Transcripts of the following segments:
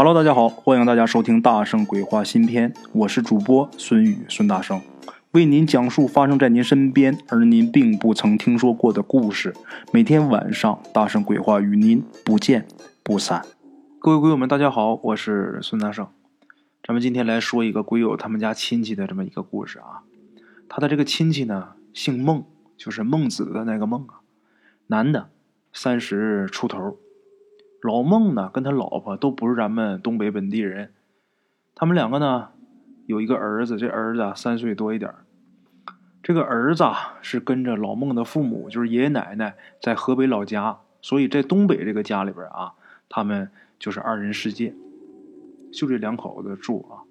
Hello，大家好，欢迎大家收听《大圣鬼话》新篇，我是主播孙宇孙大圣，为您讲述发生在您身边而您并不曾听说过的故事。每天晚上，《大圣鬼话》与您不见不散。各位鬼友们，大家好，我是孙大圣。咱们今天来说一个鬼友他们家亲戚的这么一个故事啊。他的这个亲戚呢，姓孟，就是孟子的那个孟啊，男的，三十出头。老孟呢，跟他老婆都不是咱们东北本地人。他们两个呢，有一个儿子，这儿子三岁多一点儿这个儿子是跟着老孟的父母，就是爷爷奶奶在河北老家，所以在东北这个家里边啊，他们就是二人世界，就这两口子住啊。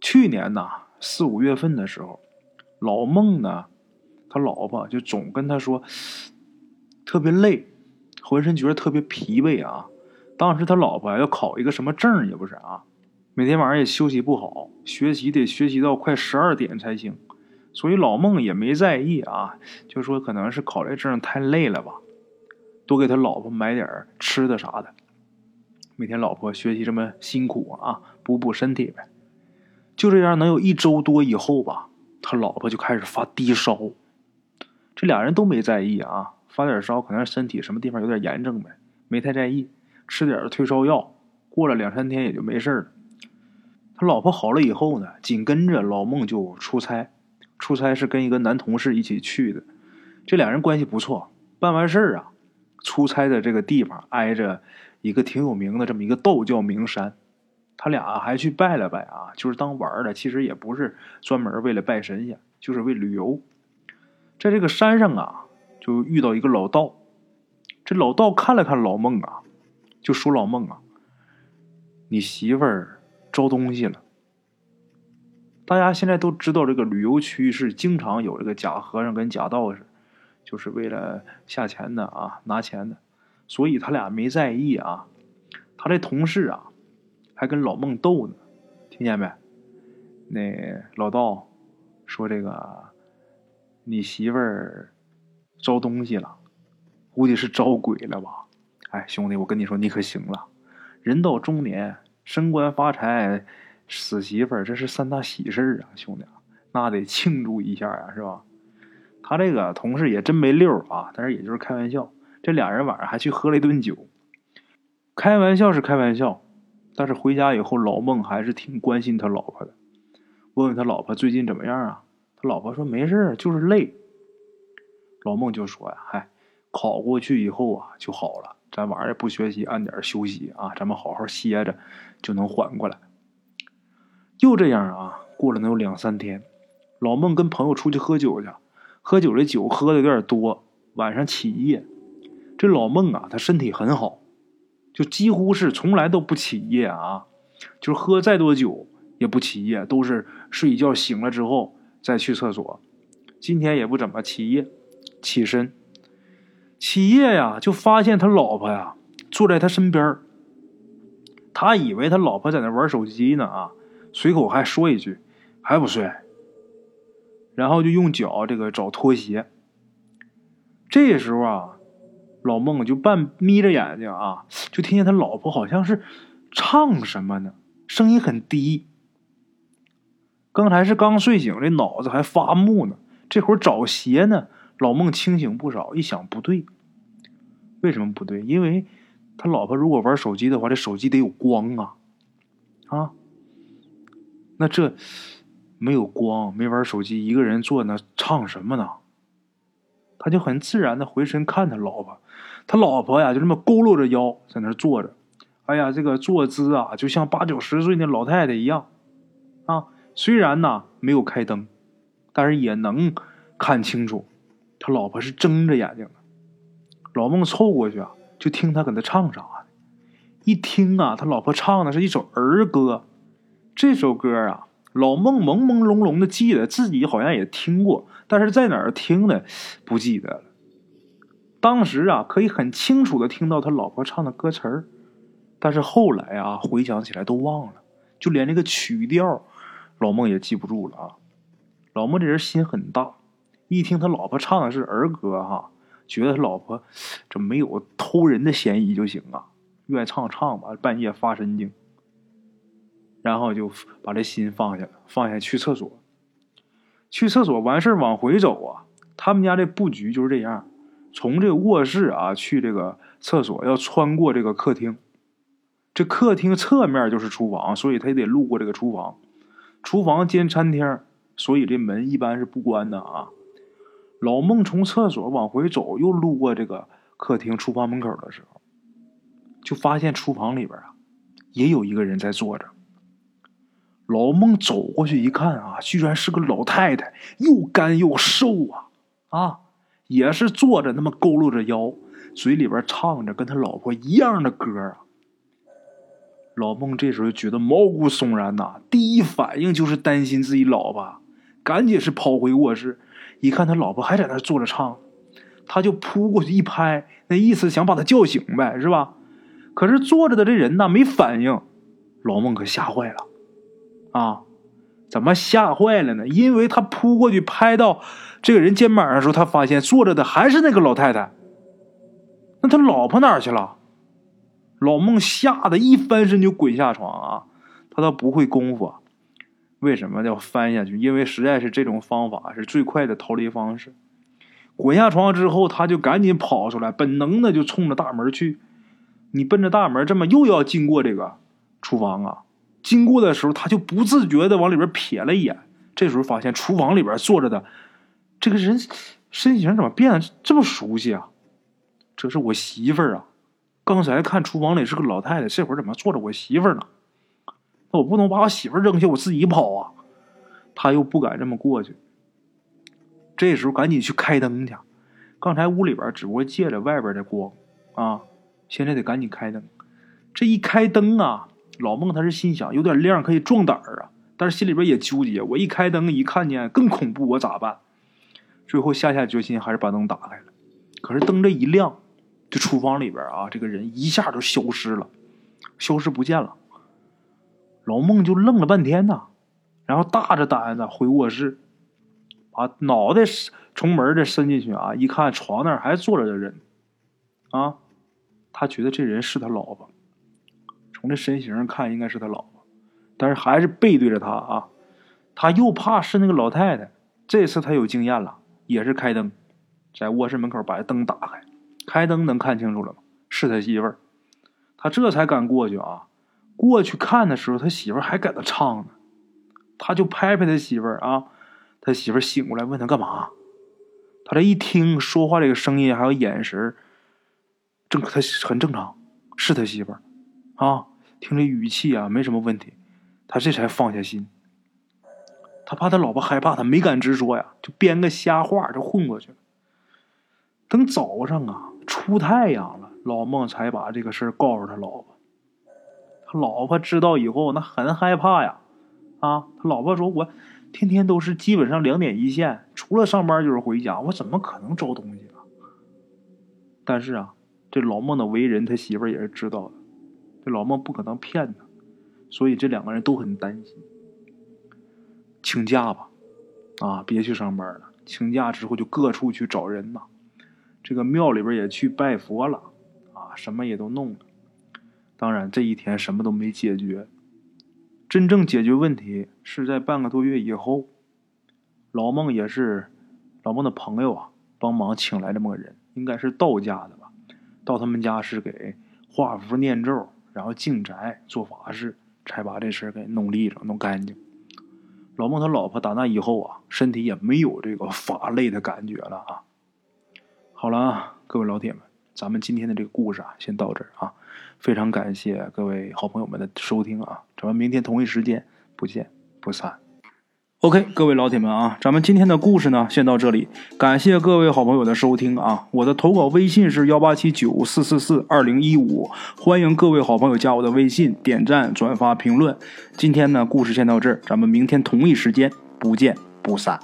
去年呢，四五月份的时候，老孟呢，他老婆就总跟他说，特别累。浑身觉得特别疲惫啊！当时他老婆要考一个什么证也不是啊，每天晚上也休息不好，学习得学习到快十二点才行。所以老孟也没在意啊，就说可能是考这证太累了吧，多给他老婆买点吃的啥的。每天老婆学习这么辛苦啊，补补身体呗。就这样能有一周多以后吧，他老婆就开始发低烧，这俩人都没在意啊。发点烧，可能身体什么地方有点炎症呗，没太在意，吃点退烧药，过了两三天也就没事了。他老婆好了以后呢，紧跟着老孟就出差，出差是跟一个男同事一起去的，这俩人关系不错。办完事儿啊，出差的这个地方挨着一个挺有名的这么一个道教名山，他俩还去拜了拜啊，就是当玩的，其实也不是专门为了拜神仙，就是为旅游。在这个山上啊。就遇到一个老道，这老道看了看老孟啊，就说：“老孟啊，你媳妇儿招东西了。大家现在都知道，这个旅游区是经常有这个假和尚跟假道士，就是为了下钱的啊，拿钱的。所以他俩没在意啊。他这同事啊，还跟老孟斗呢，听见没？那老道说：这个你媳妇儿。”招东西了，估计是招鬼了吧？哎，兄弟，我跟你说，你可行了。人到中年，升官发财，死媳妇儿，这是三大喜事儿啊，兄弟，那得庆祝一下啊，是吧？他这个同事也真没溜啊，但是也就是开玩笑。这俩人晚上还去喝了一顿酒，开玩笑是开玩笑，但是回家以后，老孟还是挺关心他老婆的，问问他老婆最近怎么样啊？他老婆说没事儿就是累。老孟就说呀：“嗨，考过去以后啊就好了。咱晚上也不学习，按点休息啊，咱们好好歇着，就能缓过来。”就这样啊，过了能有两三天，老孟跟朋友出去喝酒去，喝酒这酒喝的有点多，晚上起夜。这老孟啊，他身体很好，就几乎是从来都不起夜啊，就是喝再多酒也不起夜，都是睡一觉醒了之后再去厕所。今天也不怎么起夜。起身，起夜呀，就发现他老婆呀坐在他身边他以为他老婆在那玩手机呢啊，随口还说一句：“还不睡。”然后就用脚这个找拖鞋。这时候啊，老孟就半眯着眼睛啊，就听见他老婆好像是唱什么呢，声音很低。刚才是刚睡醒，这脑子还发木呢，这会儿找鞋呢。老孟清醒不少，一想不对，为什么不对？因为他老婆如果玩手机的话，这手机得有光啊，啊，那这没有光，没玩手机，一个人坐那唱什么呢？他就很自然的回身看他老婆，他老婆呀就这么佝偻着腰在那坐着，哎呀，这个坐姿啊就像八九十岁那老太太一样，啊，虽然呢没有开灯，但是也能看清楚。他老婆是睁着眼睛的，老孟凑过去啊，就听他搁那唱啥呢？一听啊，他老婆唱的是一首儿歌。这首歌啊，老孟朦朦胧胧的记得自己好像也听过，但是在哪儿听的不记得了。当时啊，可以很清楚的听到他老婆唱的歌词儿，但是后来啊，回想起来都忘了，就连这个曲调，老孟也记不住了啊。老孟这人心很大。一听他老婆唱的是儿歌，哈，觉得他老婆这没有偷人的嫌疑就行啊，愿唱唱吧，半夜发神经。然后就把这心放下，放下去厕所。去厕所完事往回走啊，他们家这布局就是这样：从这个卧室啊去这个厕所，要穿过这个客厅。这客厅侧面就是厨房，所以他也得路过这个厨房。厨房兼餐厅，所以这门一般是不关的啊。老孟从厕所往回走，又路过这个客厅、厨房门口的时候，就发现厨房里边啊也有一个人在坐着。老孟走过去一看啊，居然是个老太太，又干又瘦啊，啊，也是坐着那么佝偻着腰，嘴里边唱着跟他老婆一样的歌啊。老孟这时候觉得毛骨悚然呐，第一反应就是担心自己老婆，赶紧是跑回卧室，一看他老婆还在那坐着唱，他就扑过去一拍，那意思想把他叫醒呗，是吧？可是坐着的这人呢没反应，老孟可吓坏了。啊，怎么吓坏了呢？因为他扑过去拍到这个人肩膀上的时候，他发现坐着的还是那个老太太。那他老婆哪去了？老孟吓得一翻身就滚下床啊！他倒不会功夫，为什么要翻下去？因为实在是这种方法是最快的逃离方式。滚下床之后，他就赶紧跑出来，本能的就冲着大门去。你奔着大门这么又要经过这个厨房啊？经过的时候，他就不自觉的往里边瞥了一眼。这时候发现厨房里边坐着的这个人身形怎么变得这么熟悉啊？这是我媳妇儿啊！刚才看厨房里是个老太太，这会儿怎么坐着我媳妇儿呢？我不能把我媳妇扔下，我自己跑啊！他又不敢这么过去。这时候赶紧去开灯去。刚才屋里边只不过借着外边的光啊，现在得赶紧开灯。这一开灯啊！老孟他是心想有点亮可以壮胆儿啊，但是心里边也纠结。我一开灯一看见更恐怖，我咋办？最后下下决心还是把灯打开了。可是灯这一亮，这厨房里边啊，这个人一下就消失了，消失不见了。老孟就愣了半天呐，然后大着胆子回卧室，把脑袋从门这伸进去啊，一看床那儿还坐着个人，啊，他觉得这人是他老婆。从这身形看，应该是他老婆，但是还是背对着他啊！他又怕是那个老太太。这次他有经验了，也是开灯，在卧室门口把灯打开，开灯能看清楚了吗？是他媳妇儿。他这才敢过去啊！过去看的时候，他媳妇儿还搁那唱呢。他就拍拍他媳妇儿啊，他媳妇儿醒过来问他干嘛。他这一听说话这个声音还有眼神，正他很正常，是他媳妇儿啊。听这语气啊，没什么问题，他这才放下心。他怕他老婆害怕，他没敢直说呀，就编个瞎话就混过去了。等早上啊，出太阳了，老孟才把这个事儿告诉他老婆。他老婆知道以后，那很害怕呀。啊，他老婆说：“我天天都是基本上两点一线，除了上班就是回家，我怎么可能招东西呢？”但是啊，这老孟的为人，他媳妇也是知道的。这老孟不可能骗他，所以这两个人都很担心。请假吧，啊，别去上班了。请假之后就各处去找人呐，这个庙里边也去拜佛了，啊，什么也都弄了。当然这一天什么都没解决，真正解决问题是在半个多月以后。老孟也是老孟的朋友啊，帮忙请来这么个人，应该是道家的吧，到他们家是给画符念咒。然后进宅做法事，才把这事给弄利了、弄干净。老孟他老婆打那以后啊，身体也没有这个乏累的感觉了啊。好了啊，各位老铁们，咱们今天的这个故事啊，先到这儿啊。非常感谢各位好朋友们的收听啊，咱们明天同一时间不见不散。OK，各位老铁们啊，咱们今天的故事呢，先到这里。感谢各位好朋友的收听啊！我的投稿微信是幺八七九四四四二零一五，欢迎各位好朋友加我的微信，点赞、转发、评论。今天呢，故事先到这儿，咱们明天同一时间不见不散。